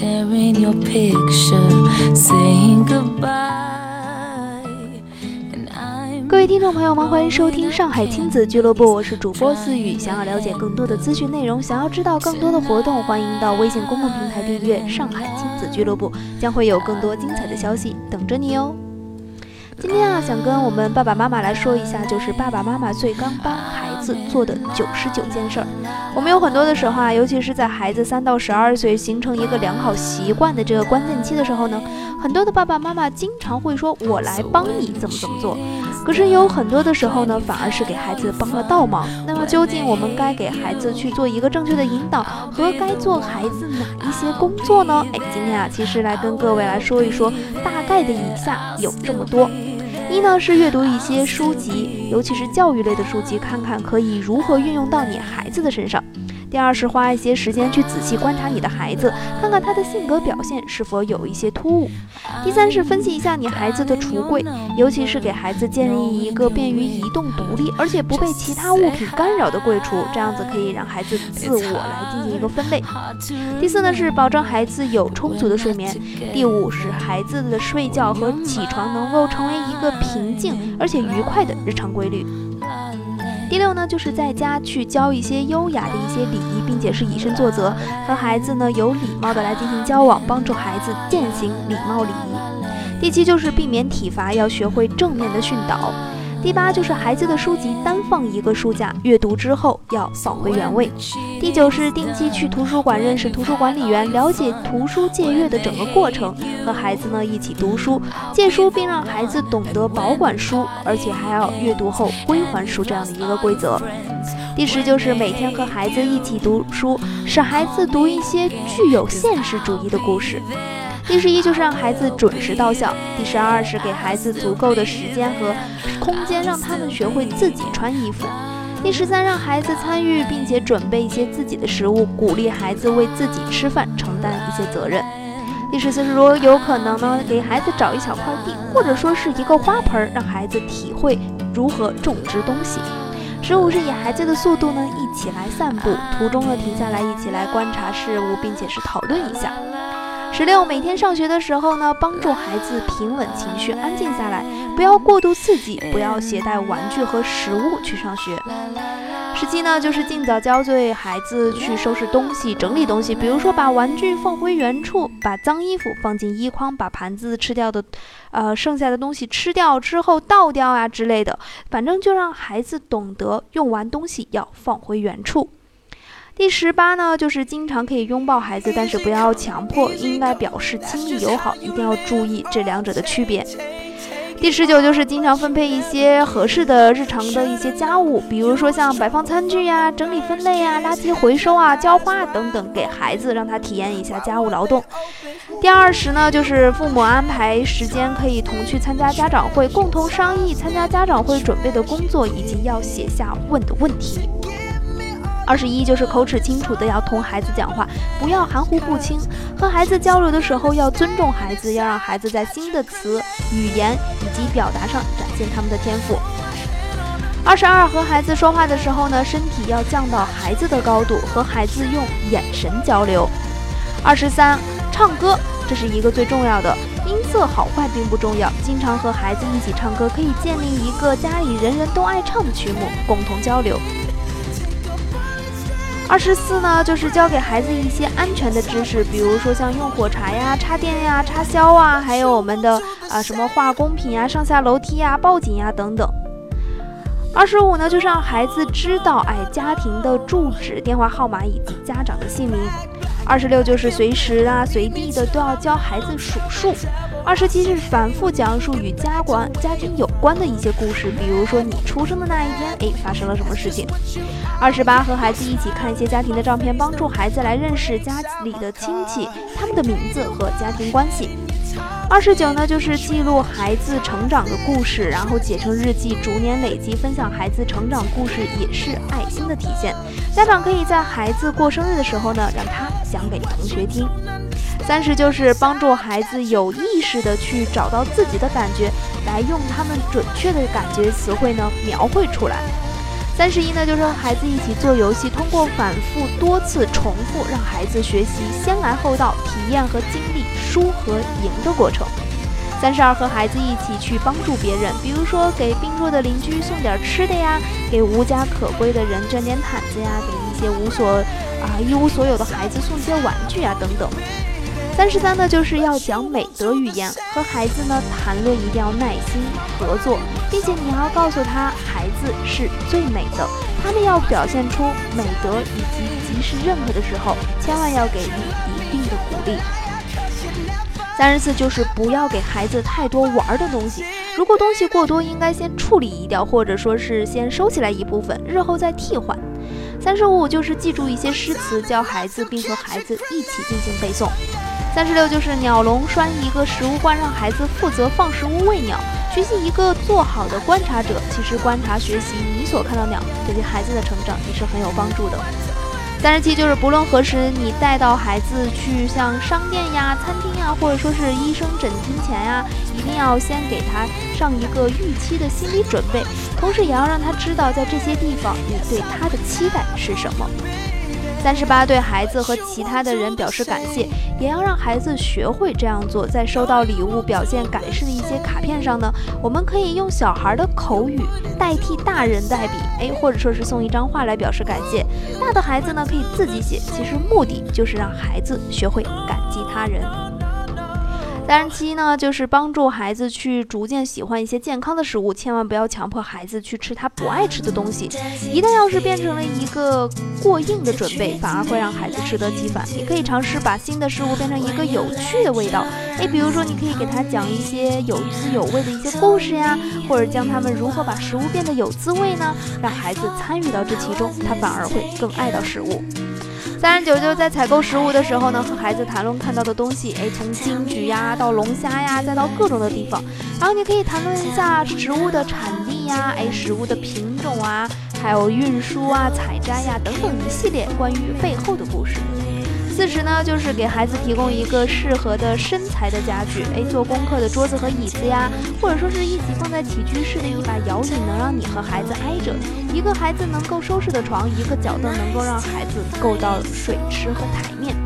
tearing your picture, saying goodbye. 各位听众朋友们，欢迎收听上海亲子俱乐部，我是主播思雨。想要了解更多的资讯内容，想要知道更多的活动，欢迎到微信公众平台订阅上海亲子俱乐部，将会有更多精彩的消息等着你哦。今天啊，想跟我们爸爸妈妈来说一下，就是爸爸妈妈最刚帮孩子做的九十九件事儿。我们有很多的时候啊，尤其是在孩子三到十二岁形成一个良好习惯的这个关键期的时候呢，很多的爸爸妈妈经常会说：“我来帮你怎么怎么做。”可是有很多的时候呢，反而是给孩子帮了倒忙。那么究竟我们该给孩子去做一个正确的引导，和该做孩子哪一些工作呢？哎，今天啊，其实来跟各位来说一说，大概的以下有这么多。一呢是阅读一些书籍，尤其是教育类的书籍，看看可以如何运用到你孩子的身上。第二是花一些时间去仔细观察你的孩子，看看他的性格表现是否有一些突兀。第三是分析一下你孩子的橱柜，尤其是给孩子建立一个便于移动、独立，而且不被其他物品干扰的柜橱，这样子可以让孩子自我来进行一个分类。第四呢是保证孩子有充足的睡眠。第五是孩子的睡觉和起床能够成为一个平静而且愉快的日常规律。第六呢，就是在家去教一些优雅的一些礼仪，并且是以身作则，和孩子呢有礼貌的来进行交往，帮助孩子践行礼貌礼仪。第七就是避免体罚，要学会正面的训导。第八就是孩子的书籍单放一个书架，阅读之后要放回原位。第九是定期去图书馆认识图书管理员，了解图书借阅的整个过程，和孩子呢一起读书、借书，并让孩子懂得保管书，而且还要阅读后归还书这样的一个规则。第十就是每天和孩子一起读书，使孩子读一些具有现实主义的故事。第十一就是让孩子准时到校。第十二是给孩子足够的时间和空间，让他们学会自己穿衣服。第十三，让孩子参与并且准备一些自己的食物，鼓励孩子为自己吃饭承担一些责任。第十四是如果有可能呢，给孩子找一小块地，或者说是一个花盆，让孩子体会如何种植东西。十五是以孩子的速度呢，一起来散步，途中呢停下来一起来观察事物，并且是讨论一下。十六，每天上学的时候呢，帮助孩子平稳情绪，安静下来，不要过度刺激，不要携带玩具和食物去上学。十七呢，就是尽早教会孩子去收拾东西、整理东西，比如说把玩具放回原处，把脏衣服放进衣筐，把盘子吃掉的，呃，剩下的东西吃掉之后倒掉啊之类的，反正就让孩子懂得用完东西要放回原处。第十八呢，就是经常可以拥抱孩子，但是不要强迫，应该表示亲密友好，一定要注意这两者的区别。第十九就是经常分配一些合适的日常的一些家务，比如说像摆放餐具呀、整理分类呀、垃圾回收啊、浇花等等，给孩子让他体验一下家务劳动。第二十呢，就是父母安排时间可以同去参加家长会，共同商议参加家长会准备的工作，以及要写下问的问题。二十一就是口齿清楚的要同孩子讲话，不要含糊不清。和孩子交流的时候要尊重孩子，要让孩子在新的词、语言以及表达上展现他们的天赋。二十二和孩子说话的时候呢，身体要降到孩子的高度，和孩子用眼神交流。二十三，唱歌，这是一个最重要的，音色好坏并不重要，经常和孩子一起唱歌，可以建立一个家里人人都爱唱的曲目，共同交流。二十四呢，就是教给孩子一些安全的知识，比如说像用火柴呀、插电呀、插销啊，还有我们的啊什么化工品呀、上下楼梯呀、报警呀等等。二十五呢，就是让孩子知道哎家庭的住址、电话号码以及家长的姓名。二十六就是随时啊随地的都要教孩子数数。二十七是反复讲述与家关家庭有关的一些故事，比如说你出生的那一天，哎，发生了什么事情。二十八和孩子一起看一些家庭的照片，帮助孩子来认识家里的亲戚，他们的名字和家庭关系。二十九呢，就是记录孩子成长的故事，然后写成日记，逐年累积，分享孩子成长故事也是爱心的体现。家长可以在孩子过生日的时候呢，让他讲给同学听。三十就是帮助孩子有意识的去找到自己的感觉，来用他们准确的感觉词汇呢描绘出来。三十一呢，就是和孩子一起做游戏，通过反复多次重复，让孩子学习先来后到，体验和经历输和赢的过程。三十二，和孩子一起去帮助别人，比如说给病弱的邻居送点吃的呀，给无家可归的人捐点毯子呀，给一些无所啊一无所有的孩子送些玩具啊等等。三十三呢，就是要讲美德语言，和孩子呢谈论一定要耐心合作，并且你还要告诉他，孩子是最美的，他们要表现出美德，以及及时认可的时候，千万要给予一定的鼓励。三十四就是不要给孩子太多玩的东西，如果东西过多，应该先处理一掉，或者说是先收起来一部分，日后再替换。三十五就是记住一些诗词，教孩子，并和孩子一起进行背诵。三十六就是鸟笼拴一个食物罐，让孩子负责放食物喂鸟，学习一个做好的观察者。其实观察学习你所看到鸟，对于孩子的成长也是很有帮助的。三十七就是不论何时，你带到孩子去像商店呀、餐厅呀，或者说是医生诊金前呀，一定要先给他上一个预期的心理准备，同时也要让他知道在这些地方你对他的期待是什么。三十八，对孩子和其他的人表示感谢，也要让孩子学会这样做。在收到礼物、表现感谢的一些卡片上呢，我们可以用小孩的口语代替大人代笔，哎，或者说是送一张画来表示感谢。大的孩子呢，可以自己写，其实目的就是让孩子学会感激他人。三十七呢，就是帮助孩子去逐渐喜欢一些健康的食物，千万不要强迫孩子去吃他不爱吃的东西。一旦要是变成了一个过硬的准备，反而会让孩子适得其反。你可以尝试把新的事物变成一个有趣的味道，诶，比如说你可以给他讲一些有滋有味的一些故事呀，或者教他们如何把食物变得有滋味呢？让孩子参与到这其中，他反而会更爱到食物。三十九就在采购食物的时候呢，和孩子谈论看到的东西，哎，从金桔呀到龙虾呀，再到各种的地方，然后你可以谈论一下食物的产地呀，哎，食物的品种啊，还有运输啊、采摘呀等等一系列关于背后的故事。四十呢，就是给孩子提供一个适合的身材的家具，哎，做功课的桌子和椅子呀，或者说是一起放在起居室的一把摇椅，能让你和孩子挨着；一个孩子能够收拾的床，一个脚凳能够让孩子够到水池和台面。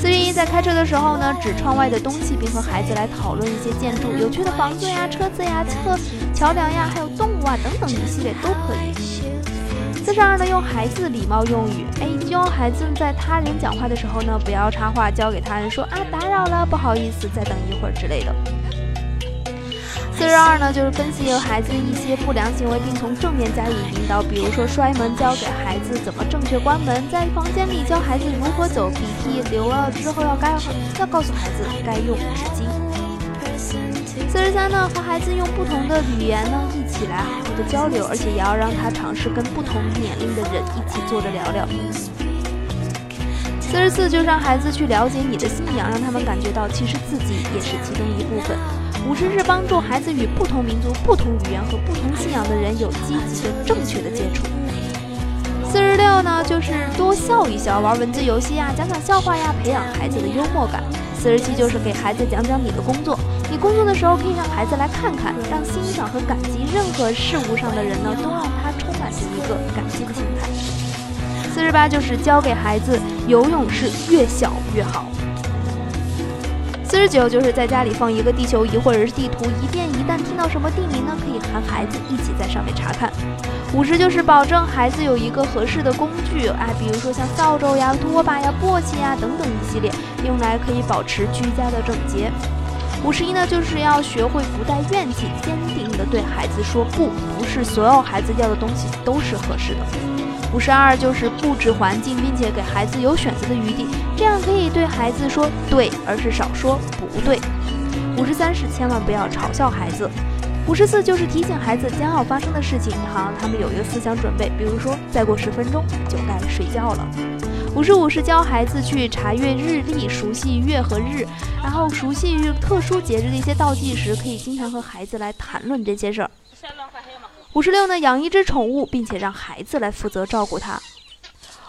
四十一，在开车的时候呢，指窗外的东西，并和孩子来讨论一些建筑、有趣的房子呀、车子呀、车、桥梁呀，还有动物啊等等一系列都可以。四十二呢，用孩子礼貌用语，哎，希望孩子在他人讲话的时候呢，不要插话，交给他人说啊，打扰了，不好意思，再等一会儿之类的。四十二呢，就是分析孩子一些不良行为，并从正面加以引导，比如说摔门，教给孩子怎么正确关门，在房间里教孩子如何走，鼻涕流了之后要该要告诉孩子该用纸巾。四十三呢，和孩子用不同的语言呢一起来好好的交流，而且也要让他尝试跟不同年龄的人一起坐着聊聊。四十四就让孩子去了解你的信仰，让他们感觉到其实自己也是其中一部分。五十是帮助孩子与不同民族、不同语言和不同信仰的人有积极的、正确的接触。四十六呢，就是多笑一笑，玩文字游戏呀，讲讲笑话呀，培养孩子的幽默感。四十七就是给孩子讲讲你的工作。你工作的时候可以让孩子来看看，让欣赏和感激任何事物上的人呢，都让他充满着一个感激的心态。四十八就是教给孩子游泳是越小越好。四十九就是在家里放一个地球仪或者是地图，以便一旦听到什么地名呢，可以喊孩子一起在上面查看。五十就是保证孩子有一个合适的工具，哎，比如说像扫帚呀、拖把呀、簸箕呀等等一系列，用来可以保持居家的整洁。五十一呢，就是要学会不带怨气，坚定地对孩子说不，不是所有孩子要的东西都是合适的。五十二就是布置环境，并且给孩子有选择的余地，这样可以对孩子说对，而是少说不对。五十三是千万不要嘲笑孩子。五十四就是提醒孩子将要发生的事情，好让他们有一个思想准备，比如说再过十分钟就该睡觉了。五十五是教孩子去查阅日历，熟悉月和日，然后熟悉特殊节日的一些倒计时，可以经常和孩子来谈论这些事儿。五十六呢，养一只宠物，并且让孩子来负责照顾它。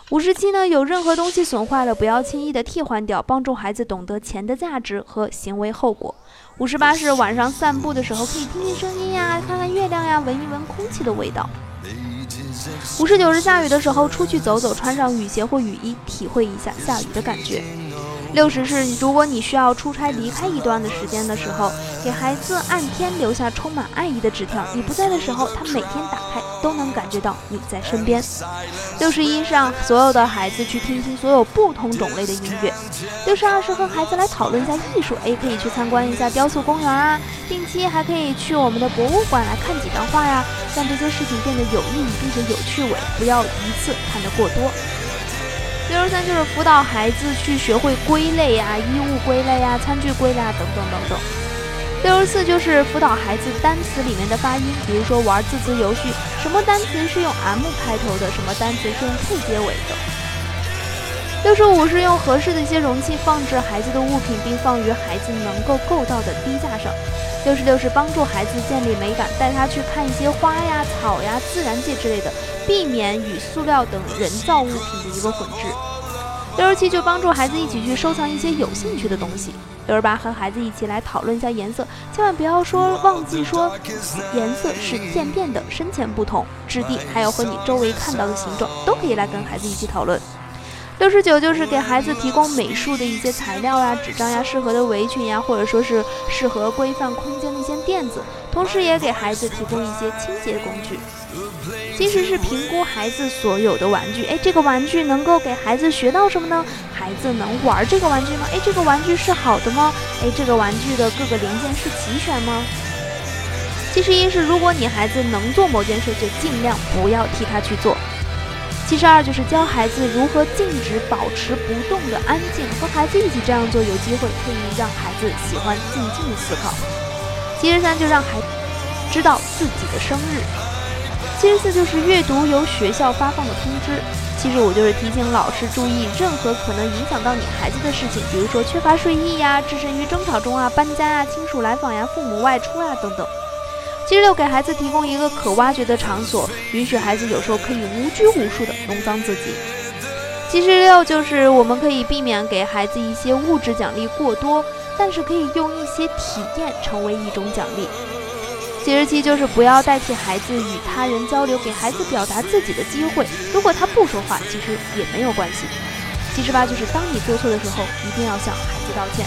五十七呢，有任何东西损坏了，不要轻易的替换掉，帮助孩子懂得钱的价值和行为后果。五十八是晚上散步的时候，可以听听声音呀，看看月亮呀，闻一闻空气的味道。五十九日下雨的时候，出去走走，穿上雨鞋或雨衣，体会一下下雨的感觉。六十是，如果你需要出差离开一段的时间的时候，给孩子按天留下充满爱意的纸条。你不在的时候，他每天打开都能感觉到你在身边。六十一是让所有的孩子去听听所有不同种类的音乐。六十二是和孩子来讨论一下艺术，诶，可以去参观一下雕塑公园啊，定期还可以去我们的博物馆来看几张画呀，让这些事情变得有意义并且有趣味，不要一次看得过多。六十三就是辅导孩子去学会归类呀，衣物归类呀，餐具归类啊，等等等等。六十四就是辅导孩子单词里面的发音，比如说玩字词游戏，什么单词是用 M 开头的，什么单词是用 K 结尾的。六十五是用合适的一些容器放置孩子的物品，并放于孩子能够够到的低架上。六十六是帮助孩子建立美感，带他去看一些花呀、草呀、自然界之类的，避免与塑料等人造物品的一个混置。六二七就帮助孩子一起去收藏一些有兴趣的东西。六二八和孩子一起来讨论一下颜色，千万不要说忘记说颜色是渐变的，深浅不同，质地还有和你周围看到的形状都可以来跟孩子一起讨论。六十九就是给孩子提供美术的一些材料呀、纸张呀、适合的围裙呀，或者说是适合规范空间的一些垫子，同时也给孩子提供一些清洁工具。其实是评估孩子所有的玩具，哎，这个玩具能够给孩子学到什么呢？孩子能玩这个玩具吗？哎，这个玩具是好的吗？哎，这个玩具的各个零件是齐全吗？七十一是，如果你孩子能做某件事，就尽量不要替他去做。七十二就是教孩子如何静止、保持不动的安静，和孩子一起这样做，有机会可以让孩子喜欢静静的思考。七十三就让孩子知道自己的生日。七十四就是阅读由学校发放的通知。七十五就是提醒老师注意任何可能影响到你孩子的事情，比如说缺乏睡意呀、置身于争吵中啊、搬家啊、亲属来访呀、父母外出啊等等。七十六，给孩子提供一个可挖掘的场所，允许孩子有时候可以无拘无束的弄脏自己。七十六，就是我们可以避免给孩子一些物质奖励过多，但是可以用一些体验成为一种奖励。七十七，就是不要代替孩子与他人交流，给孩子表达自己的机会。如果他不说话，其实也没有关系。七十八，就是当你做错的时候，一定要向孩子道歉。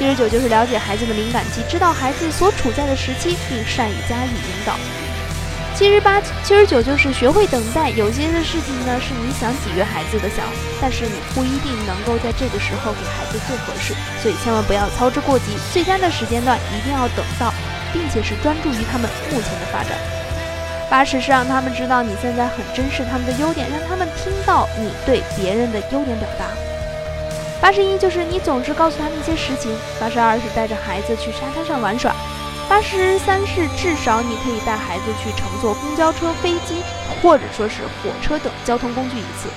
七十九就是了解孩子的敏感期，知道孩子所处在的时期，并善于加以引导。七十八、七十九就是学会等待。有些的事情呢，是你想给予孩子的想，但是你不一定能够在这个时候给孩子最合适，所以千万不要操之过急。最佳的时间段一定要等到，并且是专注于他们目前的发展。八十是让他们知道你现在很珍视他们的优点，让他们听到你对别人的优点表达。八十一就是你总是告诉他们一些实情。八十二是带着孩子去沙滩上玩耍。八十三是至少你可以带孩子去乘坐公交车、飞机或者说是火车等交通工具一次。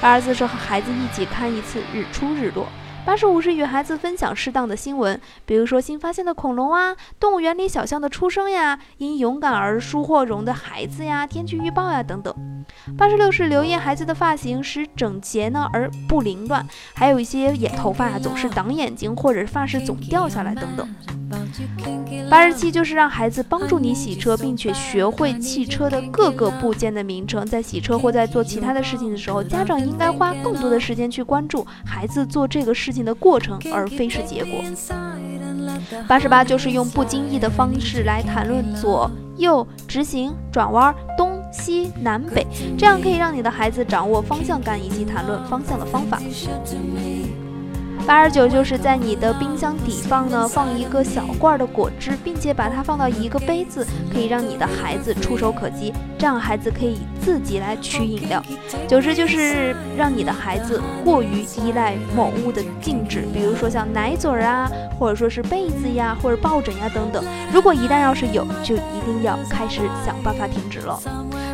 八十四是和孩子一起看一次日出日落。八十五是与孩子分享适当的新闻，比如说新发现的恐龙啊，动物园里小象的出生呀，因勇敢而殊获荣的孩子呀，天气预报呀等等。八十六是留意孩子的发型，使整洁呢而不凌乱，还有一些眼头发啊总是挡眼睛，或者发饰总掉下来等等。八十七就是让孩子帮助你洗车，并且学会汽车的各个部件的名称，在洗车或在做其他的事情的时候，家长应该花更多的时间去关注孩子做这个事情的过程，而非是结果。八十八就是用不经意的方式来谈论左右、直行、转弯、东西南北，这样可以让你的孩子掌握方向感以及谈论方向的方法。八十九就是在你的冰箱底放呢，放一个小罐的果汁，并且把它放到一个杯子，可以让你的孩子触手可及，这样孩子可以自己来取饮料。九十就是让你的孩子过于依赖某物的静止，比如说像奶嘴啊，或者说是被子呀，或者抱枕呀等等。如果一旦要是有，就一定要开始想办法停止了。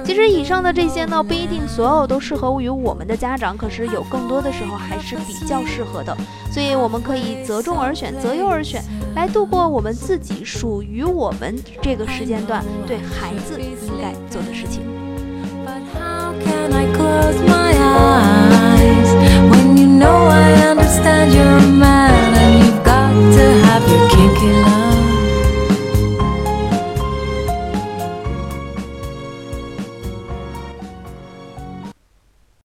其实以上的这些呢，不一定所有都适合于我们的家长，可是有更多的时候还是比较适合的，所以我们可以择重而选，择优而选，来度过我们自己属于我们这个时间段对孩子应该做的事情。When you know I understand your man